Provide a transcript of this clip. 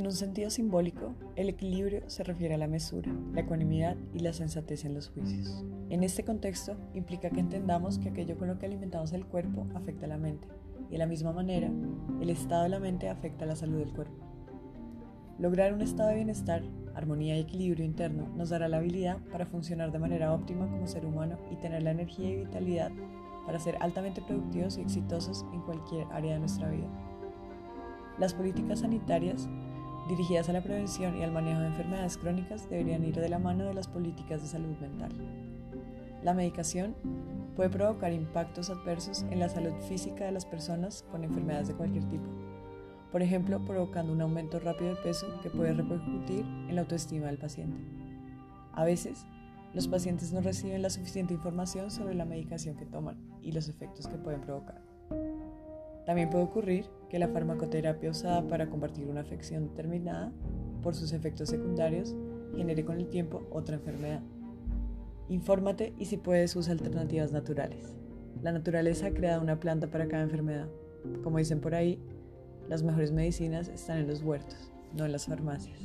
En un sentido simbólico, el equilibrio se refiere a la mesura, la ecuanimidad y la sensatez en los juicios. En este contexto, implica que entendamos que aquello con lo que alimentamos el cuerpo afecta a la mente, y de la misma manera, el estado de la mente afecta a la salud del cuerpo. Lograr un estado de bienestar, armonía y equilibrio interno nos dará la habilidad para funcionar de manera óptima como ser humano y tener la energía y vitalidad para ser altamente productivos y exitosos en cualquier área de nuestra vida. Las políticas sanitarias dirigidas a la prevención y al manejo de enfermedades crónicas deberían ir de la mano de las políticas de salud mental. La medicación puede provocar impactos adversos en la salud física de las personas con enfermedades de cualquier tipo, por ejemplo, provocando un aumento rápido de peso que puede repercutir en la autoestima del paciente. A veces, los pacientes no reciben la suficiente información sobre la medicación que toman y los efectos que pueden provocar. También puede ocurrir que la farmacoterapia usada para combatir una afección determinada por sus efectos secundarios genere con el tiempo otra enfermedad. Infórmate y si puedes usa alternativas naturales. La naturaleza ha creado una planta para cada enfermedad. Como dicen por ahí, las mejores medicinas están en los huertos, no en las farmacias.